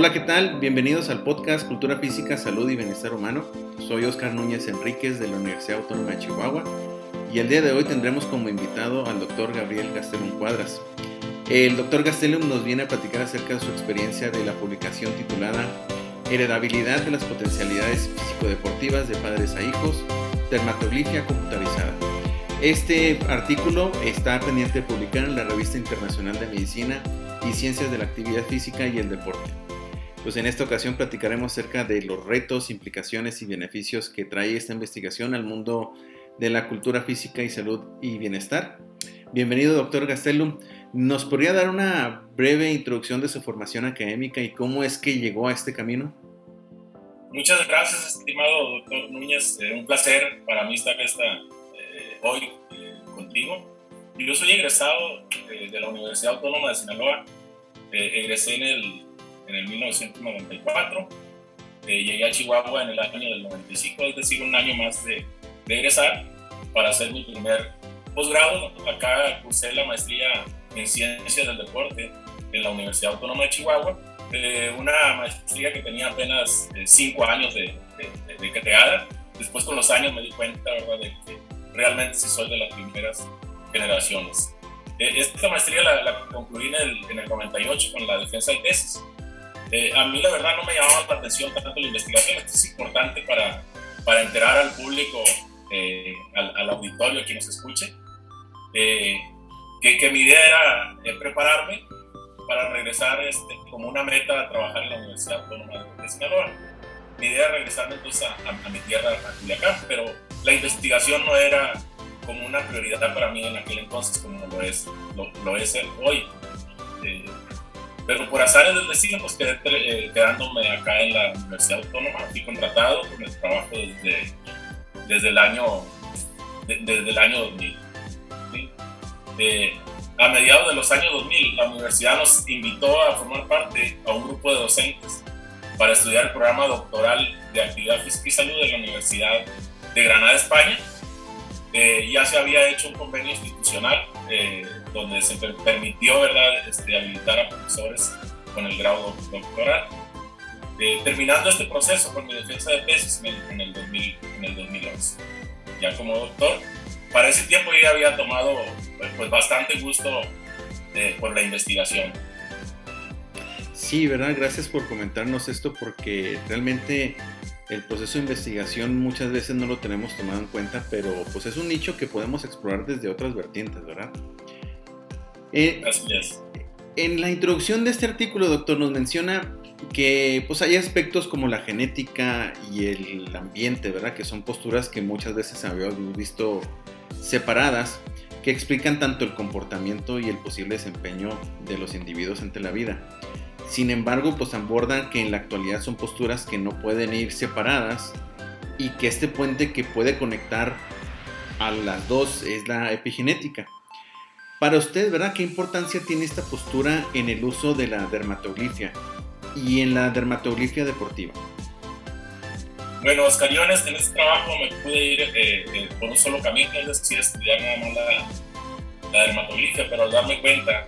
Hola, ¿qué tal? Bienvenidos al podcast Cultura Física, Salud y Bienestar Humano. Soy Oscar Núñez Enríquez de la Universidad Autónoma de Chihuahua y el día de hoy tendremos como invitado al doctor Gabriel Gastelum Cuadras. El doctor Gastelum nos viene a platicar acerca de su experiencia de la publicación titulada Heredabilidad de las potencialidades físico-deportivas de padres a hijos, dermatoglifia computarizada. Este artículo está pendiente de publicar en la Revista Internacional de Medicina y Ciencias de la Actividad Física y el Deporte. Pues en esta ocasión platicaremos acerca de los retos, implicaciones y beneficios que trae esta investigación al mundo de la cultura física y salud y bienestar. Bienvenido, doctor Gastelum. ¿Nos podría dar una breve introducción de su formación académica y cómo es que llegó a este camino? Muchas gracias, estimado doctor Núñez. Eh, un placer para mí estar esta, eh, hoy eh, contigo. Yo soy egresado de la Universidad Autónoma de Sinaloa. egresé en el en el 1994. Eh, llegué a Chihuahua en el año del 95, es decir, un año más de, de egresar para hacer mi primer posgrado. Acá cursé la maestría en Ciencias del Deporte en la Universidad Autónoma de Chihuahua. Eh, una maestría que tenía apenas eh, cinco años de, de, creada. Después con los años me di cuenta ¿verdad? de que realmente sí soy de las primeras generaciones. esta maestría la, la concluí en el, en el 98 con la defensa de tesis eh, a mí la verdad no me llamaba la atención tanto la investigación, esto es importante para, para enterar al público, eh, al, auditorio, a quien nos escuche, eh, que, que, mi idea era prepararme para regresar este, como una meta a trabajar en la Universidad Autónoma de Sinaloa. Mi idea era regresarme entonces a, a, mi tierra, a Culiacán, pero la investigación no era como una prioridad para mí en aquel entonces como lo es, lo, lo es hoy. Pero por azares del destino, pues quedé eh, quedándome acá en la Universidad Autónoma, fui contratado con el trabajo desde, desde el año desde el año 2000. Eh, a mediados de los años 2000, la universidad nos invitó a formar parte a un grupo de docentes para estudiar el programa doctoral de actividad física y salud de la Universidad de Granada, España. Eh, ya se había hecho un convenio institucional donde se permitió ¿verdad? Este, habilitar a profesores con el grado doctoral. Eh, terminando este proceso con mi defensa de tesis en el, 2000, en el 2011, ya como doctor. Para ese tiempo ya había tomado pues, pues bastante gusto eh, por la investigación. Sí, ¿verdad? Gracias por comentarnos esto porque realmente el proceso de investigación muchas veces no lo tenemos tomado en cuenta, pero pues es un nicho que podemos explorar desde otras vertientes, ¿verdad? Eh, en la introducción de este artículo, doctor, nos menciona que pues hay aspectos como la genética y el ambiente, ¿verdad? Que son posturas que muchas veces habíamos visto separadas, que explican tanto el comportamiento y el posible desempeño de los individuos ante la vida. Sin embargo, pues abordan que en la actualidad son posturas que no pueden ir separadas y que este puente que puede conectar a las dos es la epigenética. Para usted, ¿verdad? ¿Qué importancia tiene esta postura en el uso de la dermatoglifia y en la dermatoglifia deportiva? Bueno, Oscar, yo en este, trabajo me pude ir eh, eh, por un solo camino, es decir, estudiar nada más la, la, dermatoglifia, pero al darme cuenta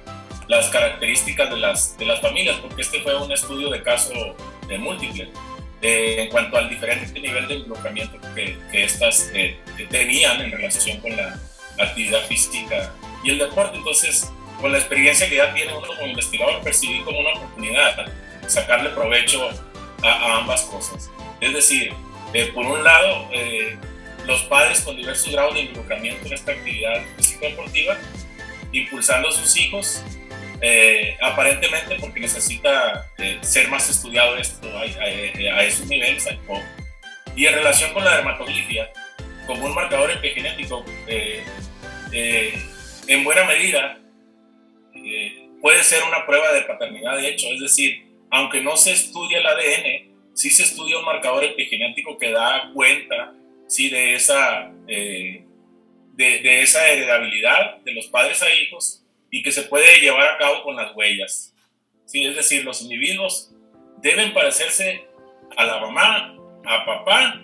las características de las, de las familias, porque este fue un estudio de caso de múltiple, eh, en cuanto al diferente nivel de involucramiento que, que estas tenían en relación con la actividad física y el deporte. Entonces, con la experiencia que ya tiene uno como investigador, percibí como una oportunidad sacarle provecho a, ambas cosas. Es decir, eh, por un lado, eh, los padres con diversos grados de involucramiento en esta actividad físico-deportiva, impulsando a sus hijos, eh, aparentemente porque necesita ser más estudiado esto a, a, esos niveles, y en relación con la dermatoglifia, como un marcador epigenético, en buena medida eh, puede ser una prueba de paternidad de hecho, es decir, aunque no se estudia el ADN, sí se estudia un marcador epigenético que da cuenta sí, de, esa, eh, de, esa heredabilidad de los padres a hijos y que se puede llevar a cabo con las huellas. ¿sí? Es decir, los individuos deben parecerse a la mamá, a papá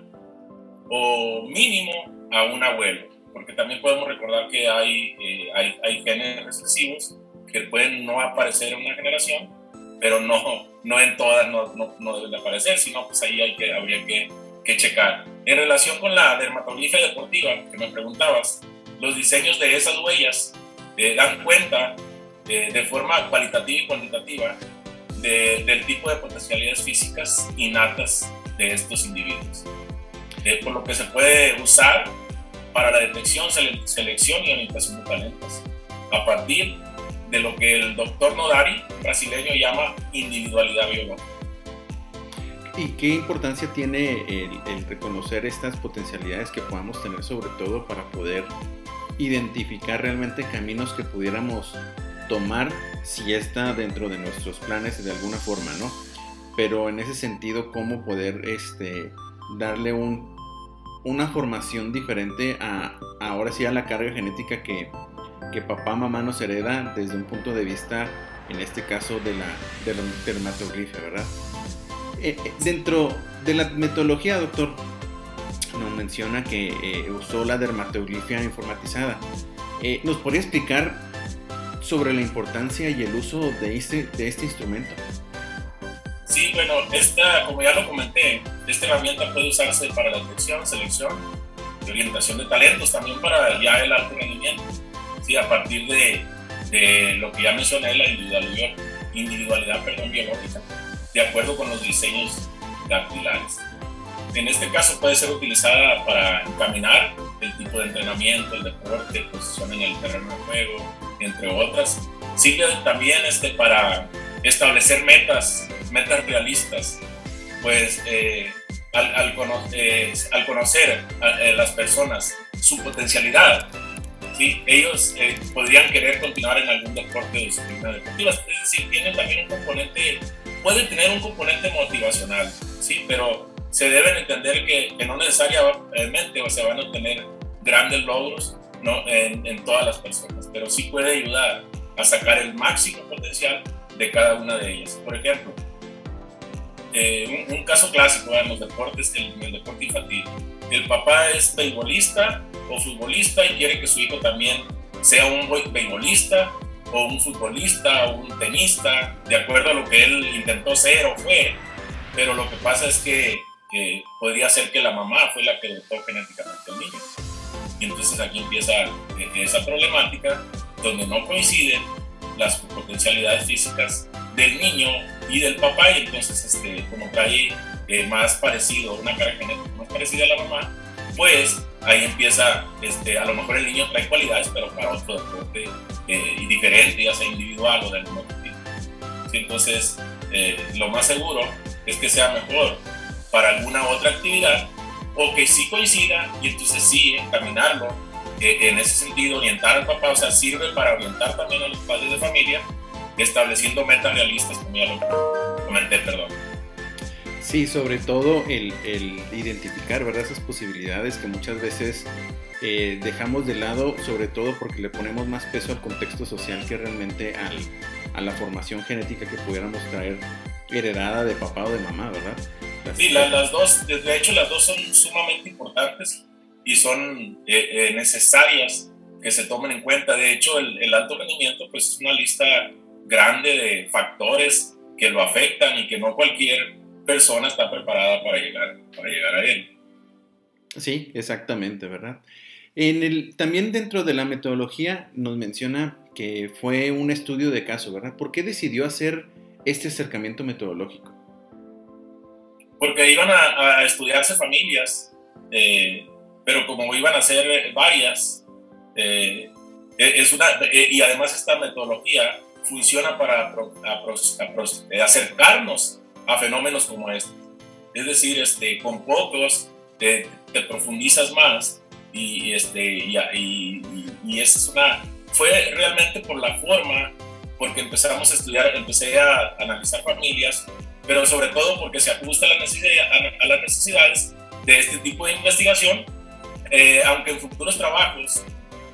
o mínimo a un abuelo porque también podemos recordar que hay, eh, hay, hay, genes recesivos que pueden no aparecer en una generación pero no, no en todas no, no, no deben de aparecer, sino pues ahí hay que, habría que, que checar. En relación con la dermatografía deportiva que me preguntabas, los diseños de esas huellas eh, dan cuenta eh, de forma cualitativa y cuantitativa del tipo de potencialidades físicas innatas de estos individuos. Eh, por lo que se puede usar para la detección, selección y orientación de talentos, a partir de lo que el doctor Nodari, brasileño, llama individualidad biológica. ¿Y qué importancia tiene el, reconocer estas potencialidades que podamos tener, sobre todo para poder identificar realmente caminos que pudiéramos tomar si está dentro de nuestros planes de alguna forma, ¿no? Pero en ese sentido, cómo poder este, darle un, una formación diferente a ahora sí a la carga genética que, que papá, mamá nos hereda desde un punto de vista, en este caso, de la, de la dermatoglifia, ¿verdad? Eh, eh, dentro de la metodología, doctor, nos menciona que eh, usó la dermatoglifia informatizada. ¿Nos podría explicar sobre la importancia y el uso de este, de este instrumento? Sí, bueno, esta, como ya lo comenté, esta herramienta puede usarse para la detección, selección y orientación de talentos, también para ya el alto rendimiento, ¿sí? a partir de, de lo que ya mencioné, la individualidad, individualidad perdón, biológica de acuerdo con los diseños dactilares. En este caso puede ser utilizada para encaminar el tipo de entrenamiento, el deporte, posición en el terreno de juego, entre otras. Sirve también este, para establecer metas, metas realistas, pues eh, al, eh, al, conocer a, eh, las personas su potencialidad, ¿sí? ellos podrían querer continuar en algún deporte de disciplina deportiva. Es decir, tienen también un componente puede tener un componente motivacional, sí, pero se deben entender que, no necesariamente se van a obtener grandes logros ¿no? en, todas las personas, pero sí puede ayudar a sacar el máximo potencial de cada una de ellas. Por ejemplo, eh, un, caso clásico en los deportes, el, el deporte infantil. El papá es beisbolista o futbolista y quiere que su hijo también sea un beisbolista o un futbolista o un tenista, de acuerdo a lo que él intentó ser o fue, pero lo que pasa es que, podría ser que la mamá fue la que dotó genéticamente al niño. Y entonces aquí empieza eh, esa problemática donde no coinciden las potencialidades físicas del niño y del papá y entonces este, como trae eh, más parecido, una cara genética más parecida a la mamá, pues ahí empieza, este, a lo mejor el niño trae cualidades, pero para otro deporte eh, y diferente, ya sea individual o del mismo tipo. Entonces, eh, lo más seguro es que sea mejor para alguna otra actividad o que sí coincida y entonces sí encaminarlo eh, en ese sentido, orientar al papá, o sea, sirve para orientar también a los padres de familia, estableciendo metas realistas, como ya lo comenté, perdón. Sí, sobre todo el, identificar ¿verdad? esas posibilidades que muchas veces eh, dejamos de lado, sobre todo porque le ponemos más peso al contexto social que realmente a la formación genética que pudiéramos traer heredada de papá o de mamá, ¿verdad? sí, las dos, de hecho las dos son sumamente importantes y son eh, eh, necesarias que se tomen en cuenta. De hecho, el, el alto rendimiento pues, es una lista grande de factores que lo afectan y que no cualquier persona está preparada para llegar, para llegar a él. Sí, exactamente, ¿verdad? En el, también dentro de la metodología nos menciona que fue un estudio de caso, ¿verdad? ¿Por qué decidió hacer este acercamiento metodológico? Porque iban a, estudiarse familias, eh, pero como iban a ser varias, eh, e, es una, e, y además esta metodología funciona para acercarnos a fenómenos como este. Es decir, este, con pocos te, te profundizas más y, este, y, y, y esa es una, fue realmente por la forma, porque empezamos a estudiar, empecé a analizar familias, pero sobre todo porque se ajusta a, la necesidad, a, las necesidades de este tipo de investigación, eh, aunque en futuros trabajos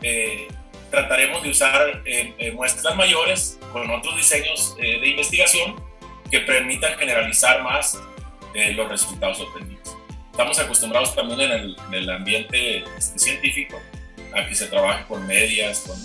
eh, trataremos de usar eh, muestras mayores con otros diseños de investigación que permitan generalizar más eh, los resultados obtenidos. Estamos acostumbrados también en el, en el ambiente este, científico a que se trabaje con medias, con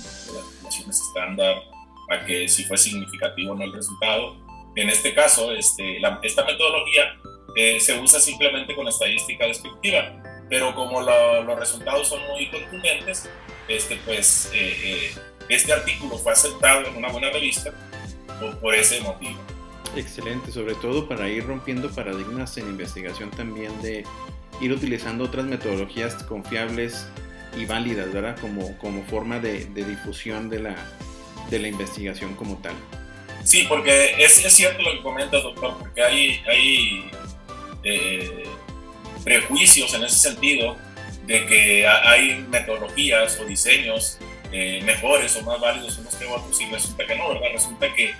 relaciones estándar, a que si fue significativo o no el resultado, en este caso, este, esta metodología eh, se usa simplemente con estadística descriptiva, pero como los resultados son muy contundentes, este, pues, eh, eh, este artículo fue aceptado en una buena revista por, por ese motivo. Excelente, sobre todo para ir rompiendo paradigmas en investigación también de ir utilizando otras metodologías confiables y válidas, ¿verdad? Como, como forma de, difusión de la, de la investigación como tal. Sí, porque es, es cierto lo que comentas, doctor, porque hay, hay eh, prejuicios en ese sentido de que hay metodologías o diseños eh, mejores o más válidos unos que otros y resulta que no, ¿verdad? Resulta que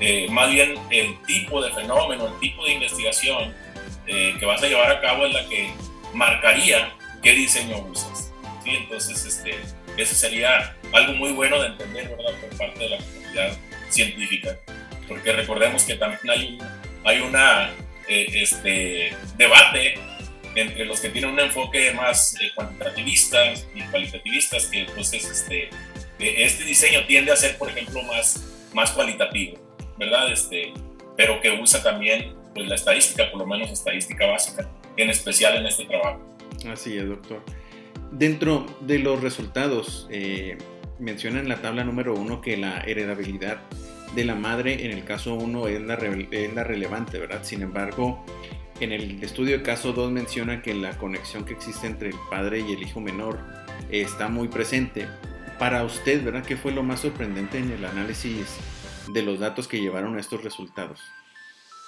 eh, más bien el tipo de fenómeno, el tipo de investigación que vas a llevar a cabo es la que marcaría qué diseño usas. ¿sí? Entonces, este, eso sería algo muy bueno de entender ¿verdad? por parte de la comunidad científica, porque recordemos que también hay, hay una eh, este, debate entre los que tienen un enfoque más eh, cuantitativista y cualitativistas, que entonces este, eh, este diseño tiende a ser, por ejemplo, más, más cualitativo, ¿verdad? Este, pero que usa también pues, la estadística, por lo menos estadística básica, en especial en este trabajo. Así es, doctor. Dentro de los resultados, menciona en la tabla número uno que la heredabilidad de la madre en el caso 1 es la, es la relevante, ¿verdad? Sin embargo, en el estudio de caso 2 menciona que la conexión que existe entre el padre y el hijo menor está muy presente. Para usted, ¿verdad? ¿Qué fue lo más sorprendente en el análisis de los datos que llevaron a estos resultados?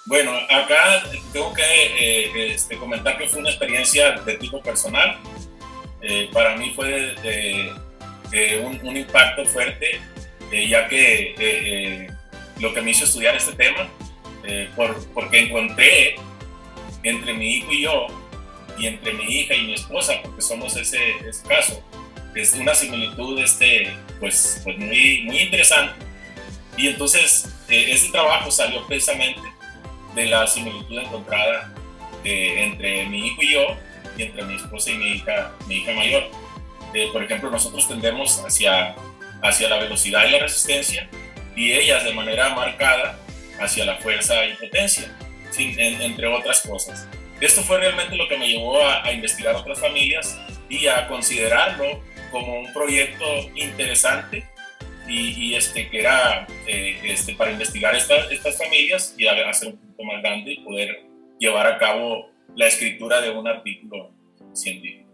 Bueno, acá tengo que eh, este, comentar que fue una experiencia de tipo personal. Eh, para mí fue un, un, impacto fuerte, eh, ya que lo que me hizo estudiar este tema, eh, por, porque encontré entre mi hijo y yo, y entre mi hija y mi esposa, porque somos ese, ese caso, es una similitud este, pues, pues muy, muy interesante. Y entonces eh, ese trabajo salió precisamente de la similitud encontrada eh, entre mi hijo y yo, y entre mi esposa y mi hija, mi hija mayor. por ejemplo, nosotros tendemos hacia, hacia la velocidad y la resistencia, y ellas de manera marcada hacia la fuerza y potencia, entre otras cosas. Esto fue realmente lo que me llevó a, investigar otras familias y a considerarlo como un proyecto interesante y, este, que era eh, este, para investigar estas, estas familias y hacer un punto más grande y poder llevar a cabo la escritura de un artículo científico.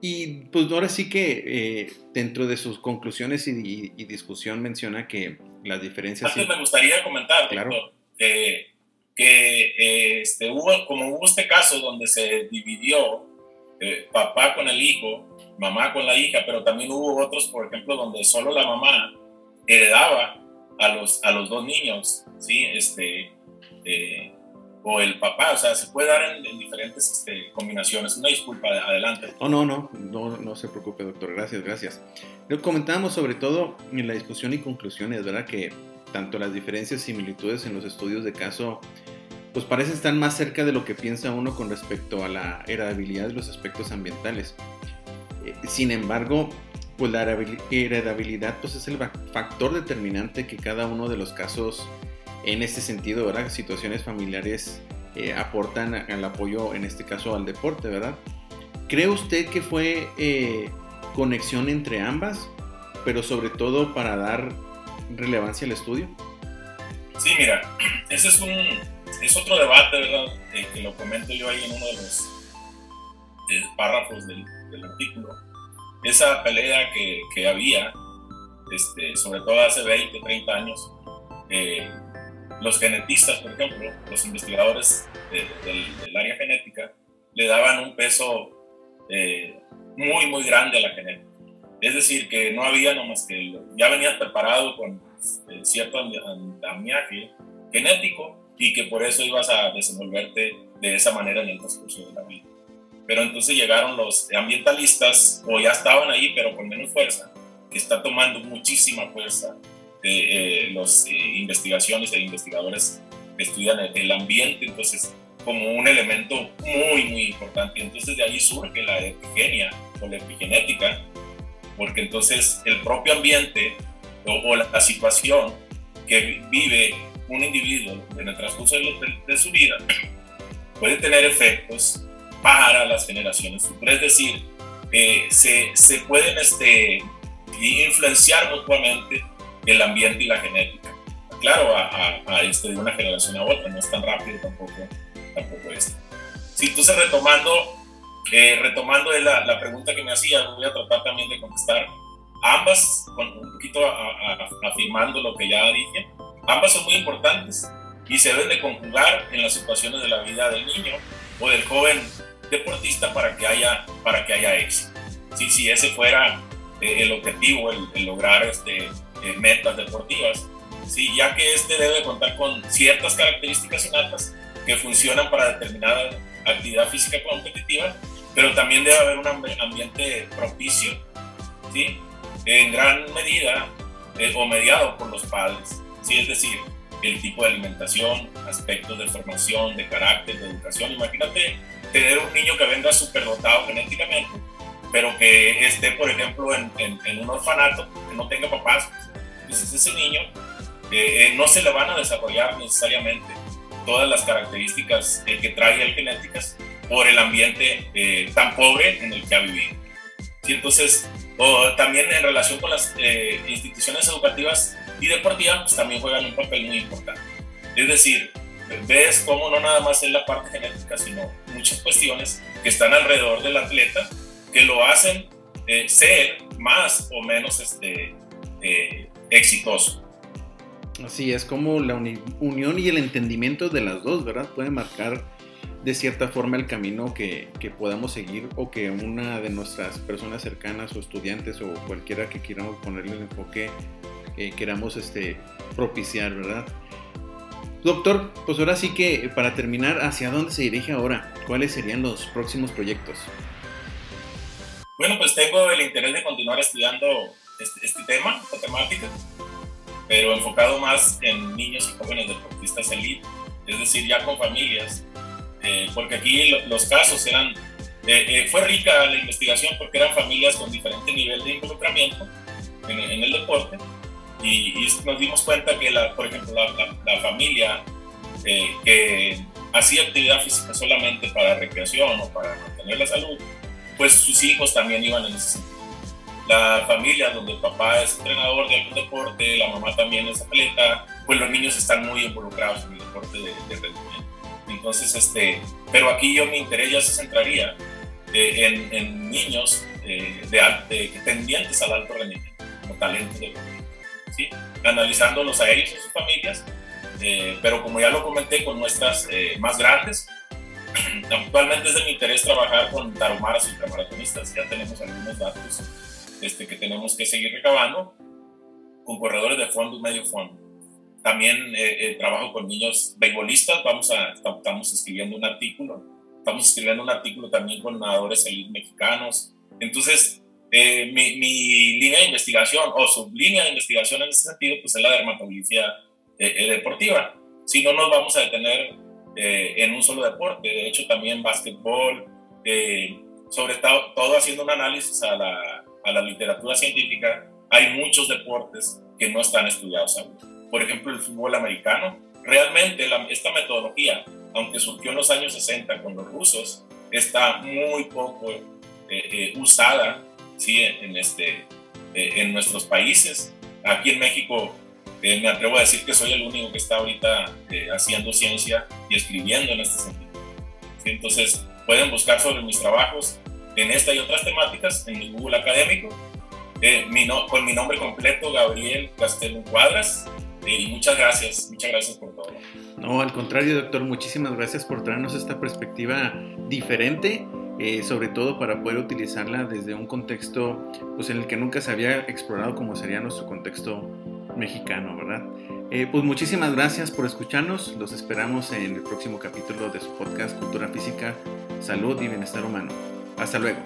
Y pues ahora sí que eh, dentro de sus conclusiones y, discusión menciona que las diferencias... Antes me gustaría comentar, claro. que eh, este, hubo, como hubo este caso donde se dividió eh, papá con el hijo, mamá con la hija, pero también hubo otros, por ejemplo, donde solo la mamá heredaba a los, a los dos niños, ¿sí? Este, o el papá, o sea, se puede dar en, diferentes este, combinaciones. Una disculpa, adelante. Oh, no, no, no, no se preocupe, doctor, gracias, gracias. Lo comentábamos sobre todo en la discusión y conclusiones, ¿verdad? Que tanto las diferencias y similitudes en los estudios de caso, pues parecen estar más cerca de lo que piensa uno con respecto a la heredabilidad de los aspectos ambientales. Eh, sin embargo, pues la heredabilidad pues es el factor determinante que cada uno de los casos en este sentido, ¿verdad? Situaciones familiares eh, aportan al apoyo, en este caso, al deporte, ¿verdad? ¿Cree usted que fue eh, conexión entre ambas, pero sobre todo para dar relevancia al estudio? Sí, mira, ese es un es otro debate, ¿verdad? Eh, que lo comento yo ahí en uno de los párrafos del, artículo. Esa pelea que, que había, este, sobre todo hace 20, 30 años, los genetistas, por ejemplo, los investigadores del, área genética, le daban un peso eh, muy, muy grande a la genética. Es decir, que no había nomás que ya venías preparado con eh, cierto andamiaje genético y que por eso ibas a desenvolverte de esa manera en el transcurso de la vida. Pero entonces llegaron los ambientalistas, o ya estaban ahí, pero con menos fuerza, que está tomando muchísima fuerza de eh, las eh, investigaciones e investigadores que estudian el, ambiente, entonces como un elemento muy, muy importante. Entonces de ahí surge la epigenia o la epigenética, porque entonces el propio ambiente o, la, situación que vive un individuo en el transcurso de, su vida puede tener efectos para las generaciones futuras. Es decir, eh, se, se, pueden este, influenciar mutuamente el ambiente y la genética. Claro, a, a, este, de una generación a otra, no es tan rápido tampoco, tampoco esto. Sí, entonces retomando, eh, retomando la, la, pregunta que me hacía, voy a tratar también de contestar ambas, un poquito afirmando lo que ya dije, ambas son muy importantes y se deben de conjugar en las situaciones de la vida del niño o del joven deportista para que haya, para que haya éxito. Sí, si ese fuera eh, el objetivo, el, lograr este, eh, metas deportivas, sí, ya que este debe contar con ciertas características innatas que funcionan para determinada actividad física competitiva, pero también debe haber un ambiente propicio, ¿sí? en gran medida eh, o mediado por los padres, ¿sí? es decir, el tipo de alimentación, aspectos de formación, de carácter, de educación. Imagínate tener un niño que venga superdotado genéticamente, pero que esté, por ejemplo, en, en, un orfanato, que no tenga papás, entonces ese niño eh, eh, no se le van a desarrollar necesariamente todas las características que trae el genéticas por el ambiente tan pobre en el que ha vivido. ¿Sí? Entonces, o también en relación con las eh, instituciones educativas y deportivas, pues también juegan un papel muy importante. Es decir, ves cómo no nada más es la parte genética, sino muchas cuestiones que están alrededor del atleta que lo hacen eh, ser más o menos este, eh, exitoso. Así es como la unión y el entendimiento de las dos, ¿verdad? Puede marcar de cierta forma el camino que, que, podamos seguir o que una de nuestras personas cercanas o estudiantes o cualquiera que queramos ponerle el enfoque eh, queramos este, propiciar, ¿verdad? Doctor, pues ahora sí que para terminar, ¿hacia dónde se dirige ahora? ¿Cuáles serían los próximos proyectos? Bueno, pues tengo el interés de continuar estudiando este, este tema, esta temática, pero enfocado más en niños y jóvenes deportistas elite, es decir, ya con familias eh, porque aquí los casos eran, eh, eh, fue rica la investigación porque eran familias con diferente nivel de involucramiento en, el deporte y, nos dimos cuenta que, la, por ejemplo, la, familia que hacía actividad física solamente para recreación o para mantener la salud, pues sus hijos también iban en ese sentido. La familia donde el papá es entrenador de algún deporte, la mamá también es atleta, pues los niños están muy involucrados en el deporte de, de rendimiento. Entonces, este, pero aquí yo mi interés ya se centraría eh, en, niños eh, de, tendientes al alto rendimiento, como talentos de ¿sí? analizándolos a ellos y sus familias, eh, pero como ya lo comenté con muestras más grandes, actualmente es de mi interés trabajar con taromaras y ultramaratonistas, ya tenemos algunos datos este, que tenemos que seguir recabando, con corredores de fondo y medio fondo también eh, eh, trabajo con niños beisbolistas, vamos a, estamos escribiendo un artículo, estamos escribiendo un artículo también con nadadores elite mexicanos. Entonces, eh, mi, mi, línea de investigación o su línea de investigación en ese sentido, pues es la dermatología deportiva. Si no nos vamos a detener en un solo deporte, de hecho también básquetbol, sobre todo, todo haciendo un análisis a la, a la literatura científica, hay muchos deportes que no están estudiados aún por ejemplo, el fútbol americano. Realmente esta metodología, aunque surgió en los años 60 con los rusos, está muy poco eh, eh, usada ¿sí? en, este, eh, en nuestros países. Aquí en México me atrevo a decir que soy el único que está ahorita haciendo ciencia y escribiendo en este sentido. Entonces, pueden buscar sobre mis trabajos en esta y otras temáticas en mi Google académico, mi con mi nombre completo, Gabriel Castelun Cuadras, y muchas gracias, muchas gracias por todo. No, al contrario, doctor, muchísimas gracias por traernos esta perspectiva diferente. Eh, sobre todo para poder utilizarla desde un contexto pues, en el que nunca se había explorado como sería nuestro contexto mexicano, ¿verdad? Eh, pues muchísimas gracias por escucharnos, los esperamos en el próximo capítulo de su podcast Cultura Física, Salud y Bienestar Humano. Hasta luego.